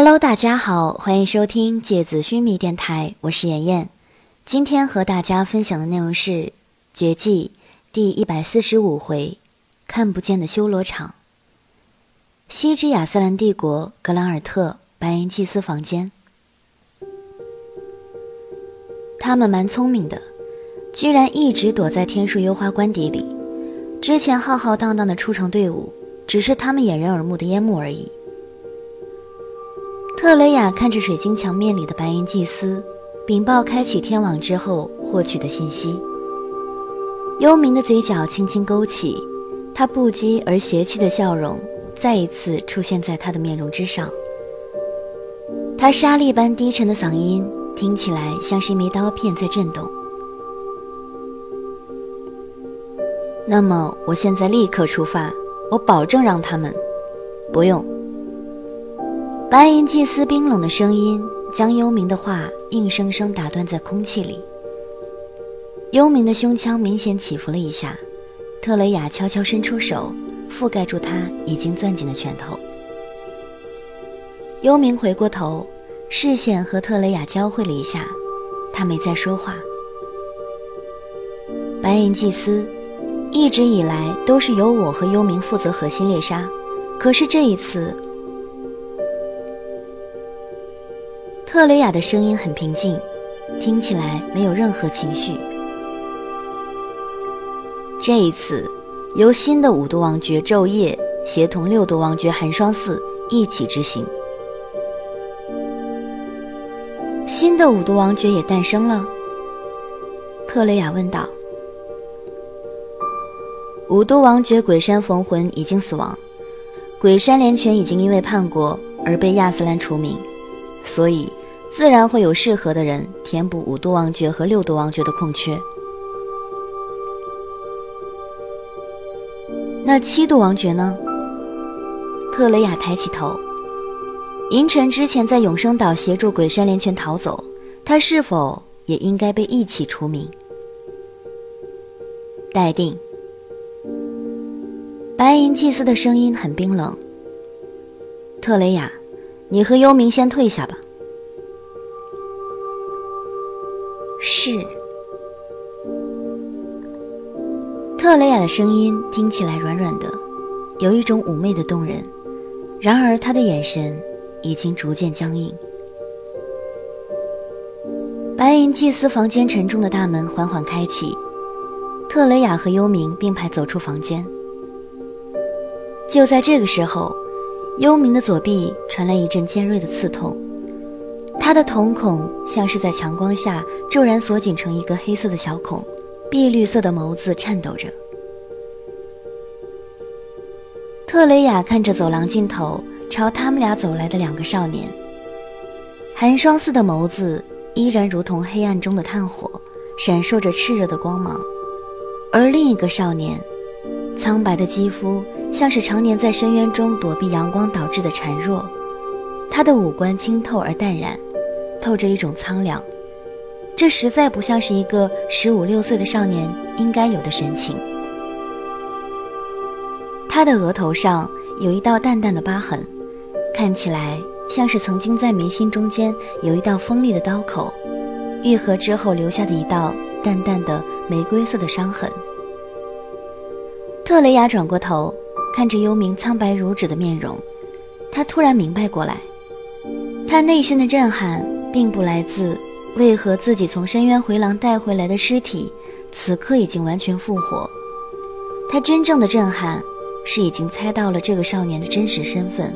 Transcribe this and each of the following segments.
Hello，大家好，欢迎收听芥子须弥电台，我是妍妍。今天和大家分享的内容是《绝技》第一百四十五回“看不见的修罗场”。西之亚斯兰帝国格兰尔特白银祭司房间，他们蛮聪明的，居然一直躲在天树幽花官邸里。之前浩浩荡荡的出城队伍，只是他们掩人耳目的烟幕而已。特雷雅看着水晶墙面里的白银祭司，禀报开启天网之后获取的信息。幽冥的嘴角轻轻勾起，他不羁而邪气的笑容再一次出现在他的面容之上。他沙粒般低沉的嗓音听起来像是一枚刀片在震动。那么，我现在立刻出发，我保证让他们不用。白银祭司冰冷的声音将幽冥的话硬生生打断在空气里。幽冥的胸腔明显起伏了一下，特雷雅悄悄伸出手，覆盖住他已经攥紧的拳头。幽冥回过头，视线和特雷雅交汇了一下，他没再说话。白银祭司，一直以来都是由我和幽冥负责核心猎杀，可是这一次。特雷雅的声音很平静，听起来没有任何情绪。这一次，由新的五毒王爵昼夜协同六毒王爵寒霜寺一起执行。新的五毒王爵也诞生了。特雷雅问道：“五毒王爵鬼山逢魂已经死亡，鬼山连泉已经因为叛国而被亚斯兰除名，所以。”自然会有适合的人填补五度王爵和六度王爵的空缺。那七度王爵呢？特雷雅抬起头。银尘之前在永生岛协助鬼山连泉逃走，他是否也应该被一起除名？待定。白银祭司的声音很冰冷。特雷雅，你和幽冥先退下吧。是，特雷雅的声音听起来软软的，有一种妩媚的动人。然而，她的眼神已经逐渐僵硬。白银祭司房间沉重的大门缓缓开启，特雷雅和幽冥并排走出房间。就在这个时候，幽冥的左臂传来一阵尖锐的刺痛。他的瞳孔像是在强光下骤然锁紧成一个黑色的小孔，碧绿色的眸子颤抖着。特雷雅看着走廊尽头朝他们俩走来的两个少年，寒霜似的眸子依然如同黑暗中的炭火，闪烁着炽热的光芒，而另一个少年，苍白的肌肤像是常年在深渊中躲避阳光导致的孱弱，他的五官清透而淡然。透着一种苍凉，这实在不像是一个十五六岁的少年应该有的神情。他的额头上有一道淡淡的疤痕，看起来像是曾经在眉心中间有一道锋利的刀口，愈合之后留下的一道淡淡的玫瑰色的伤痕。特雷雅转过头，看着幽冥苍白如纸的面容，他突然明白过来，他内心的震撼。并不来自为何自己从深渊回廊带回来的尸体，此刻已经完全复活。他真正的震撼是已经猜到了这个少年的真实身份。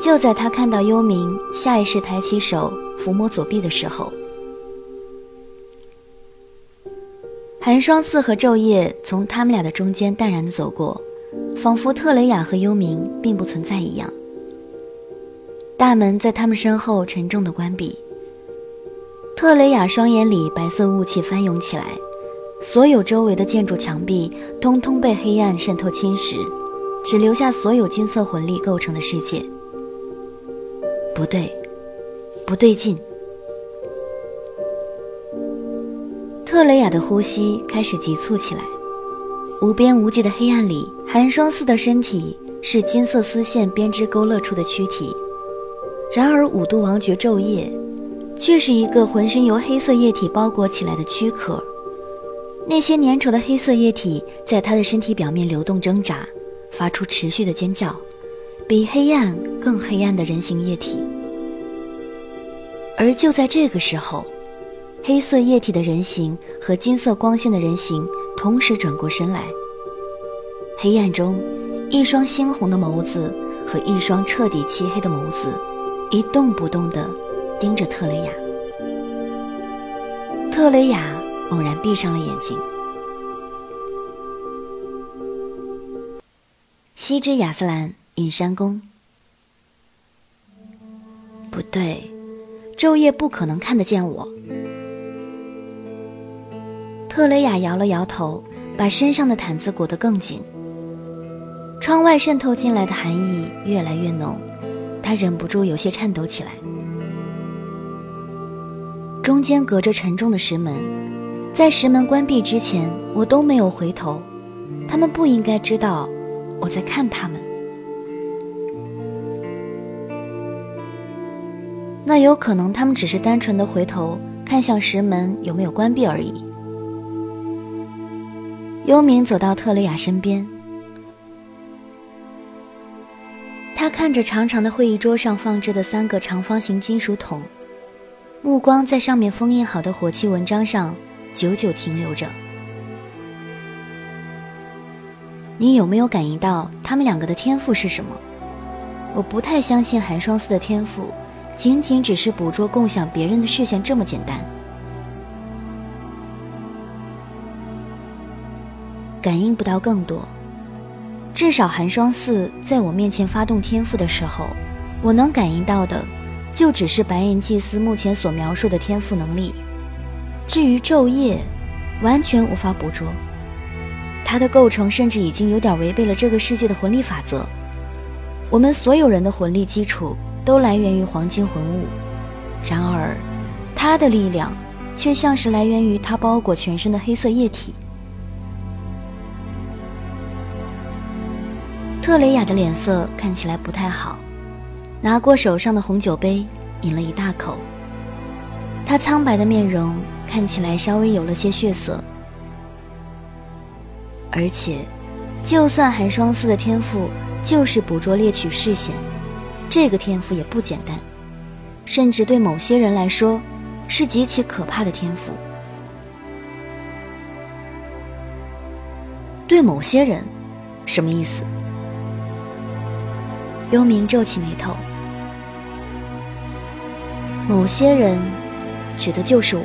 就在他看到幽冥下意识抬起手抚摸左臂的时候，寒霜四和昼夜从他们俩的中间淡然的走过，仿佛特雷雅和幽冥并不存在一样。大门在他们身后沉重的关闭。特雷雅双眼里白色雾气翻涌起来，所有周围的建筑墙壁通通被黑暗渗透侵蚀，只留下所有金色魂力构成的世界。不对，不对劲。特雷雅的呼吸开始急促起来。无边无际的黑暗里，寒霜似的身体是金色丝线编织勾勒出的躯体，然而五度王爵昼夜却是一个浑身由黑色液体包裹起来的躯壳。那些粘稠的黑色液体在他的身体表面流动挣扎，发出持续的尖叫，比黑暗更黑暗的人形液体。而就在这个时候，黑色液体的人形和金色光线的人形同时转过身来。黑暗中，一双猩红的眸子和一双彻底漆黑的眸子，一动不动地盯着特雷雅。特雷雅猛然闭上了眼睛。西之亚斯兰隐山宫，不对。昼夜不可能看得见我。特雷雅摇了摇头，把身上的毯子裹得更紧。窗外渗透进来的寒意越来越浓，他忍不住有些颤抖起来。中间隔着沉重的石门，在石门关闭之前，我都没有回头。他们不应该知道我在看他们。那有可能，他们只是单纯的回头看向石门有没有关闭而已。幽冥走到特雷雅身边，看着长长的会议桌上放置的三个长方形金属桶，目光在上面封印好的火器文章上久久停留着。你有没有感应到他们两个的天赋是什么？我不太相信寒霜寺的天赋。仅仅只是捕捉、共享别人的视线这么简单，感应不到更多。至少寒霜寺在我面前发动天赋的时候，我能感应到的，就只是白银祭司目前所描述的天赋能力。至于昼夜，完全无法捕捉。它的构成甚至已经有点违背了这个世界的魂力法则。我们所有人的魂力基础。都来源于黄金魂物，然而，他的力量却像是来源于他包裹全身的黑色液体。特雷雅的脸色看起来不太好，拿过手上的红酒杯，饮了一大口。他苍白的面容看起来稍微有了些血色，而且，就算寒霜寺的天赋就是捕捉猎取视线。这个天赋也不简单，甚至对某些人来说，是极其可怕的天赋。对某些人，什么意思？幽冥皱起眉头。某些人，指的就是我。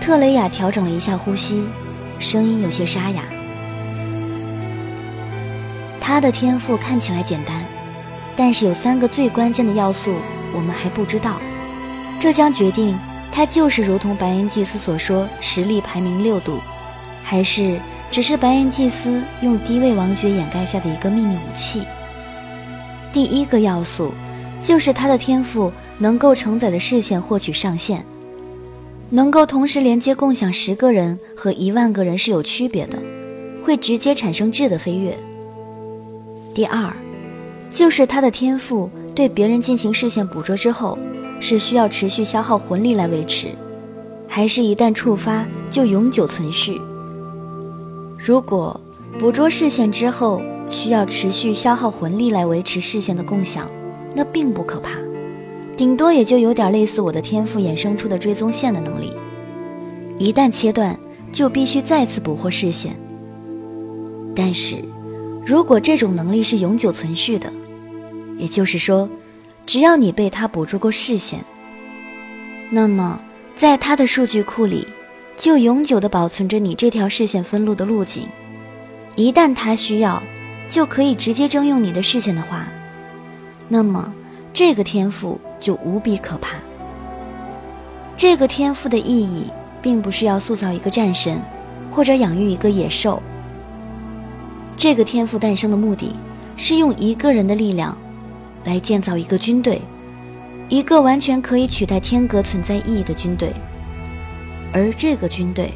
特雷雅调整了一下呼吸，声音有些沙哑。他的天赋看起来简单，但是有三个最关键的要素我们还不知道，这将决定他就是如同白银祭司所说实力排名六度，还是只是白银祭司用低位王爵掩盖下的一个秘密武器。第一个要素就是他的天赋能够承载的视线获取上限，能够同时连接共享十个人和一万个人是有区别的，会直接产生质的飞跃。第二，就是他的天赋对别人进行视线捕捉之后，是需要持续消耗魂力来维持，还是一旦触发就永久存续？如果捕捉视线之后需要持续消耗魂力来维持视线的共享，那并不可怕，顶多也就有点类似我的天赋衍生出的追踪线的能力，一旦切断就必须再次捕获视线，但是。如果这种能力是永久存续的，也就是说，只要你被它捕捉过视线，那么在它的数据库里就永久的保存着你这条视线分路的路径。一旦它需要，就可以直接征用你的视线的话，那么这个天赋就无比可怕。这个天赋的意义，并不是要塑造一个战神，或者养育一个野兽。这个天赋诞生的目的，是用一个人的力量，来建造一个军队，一个完全可以取代天格存在意义的军队。而这个军队，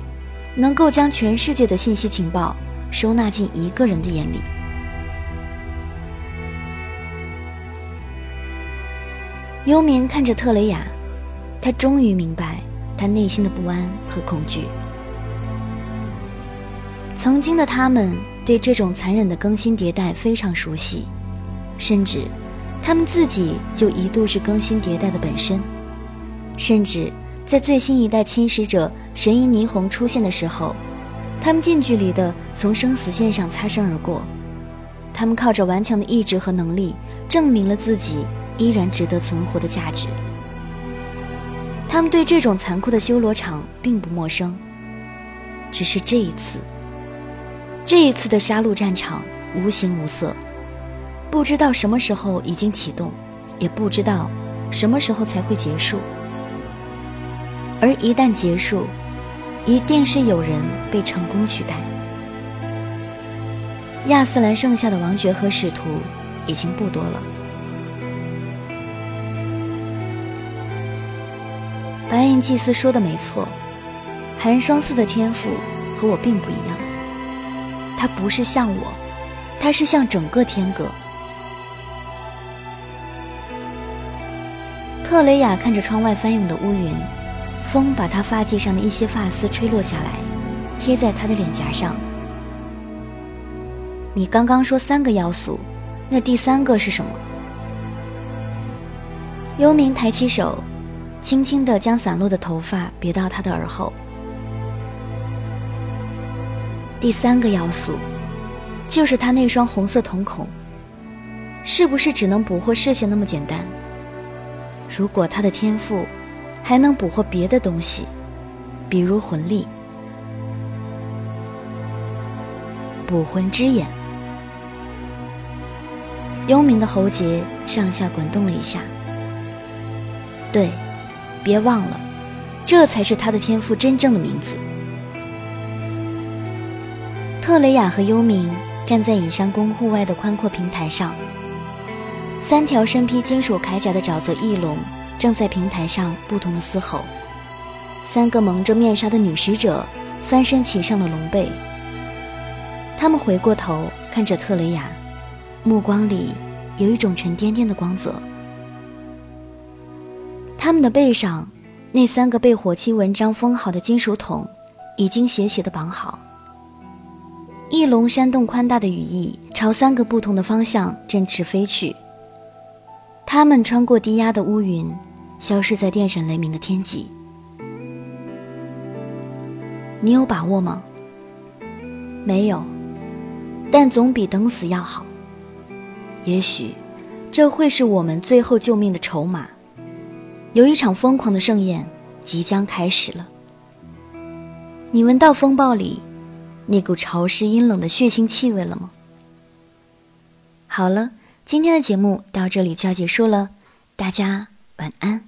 能够将全世界的信息情报收纳进一个人的眼里。幽冥看着特雷雅，他终于明白他内心的不安和恐惧。曾经的他们对这种残忍的更新迭代非常熟悉，甚至他们自己就一度是更新迭代的本身，甚至。在最新一代侵蚀者神医霓虹出现的时候，他们近距离的从生死线上擦身而过。他们靠着顽强的意志和能力，证明了自己依然值得存活的价值。他们对这种残酷的修罗场并不陌生，只是这一次，这一次的杀戮战场无形无色，不知道什么时候已经启动，也不知道什么时候才会结束。而一旦结束，一定是有人被成功取代。亚斯兰剩下的王爵和使徒已经不多了。白银祭司说的没错，寒霜寺的天赋和我并不一样。他不是像我，他是像整个天阁。特雷雅看着窗外翻涌的乌云。风把他发髻上的一些发丝吹落下来，贴在他的脸颊上。你刚刚说三个要素，那第三个是什么？幽冥抬起手，轻轻地将散落的头发别到他的耳后。第三个要素，就是他那双红色瞳孔。是不是只能捕获视线那么简单？如果他的天赋……还能捕获别的东西，比如魂力。捕魂之眼。幽冥的喉结上下滚动了一下。对，别忘了，这才是他的天赋真正的名字。特雷雅和幽冥站在隐山宫户外的宽阔平台上，三条身披金属铠甲的沼泽翼龙。正在平台上不同的嘶吼，三个蒙着面纱的女使者翻身骑上了龙背。他们回过头看着特雷雅，目光里有一种沉甸甸的光泽。他们的背上，那三个被火漆纹章封好的金属桶，已经斜斜的绑好。翼龙扇动宽大的羽翼，朝三个不同的方向振翅飞去。他们穿过低压的乌云。消失在电闪雷鸣的天际，你有把握吗？没有，但总比等死要好。也许，这会是我们最后救命的筹码。有一场疯狂的盛宴即将开始了。你闻到风暴里那股潮湿阴冷的血腥气味了吗？好了，今天的节目到这里就要结束了，大家晚安。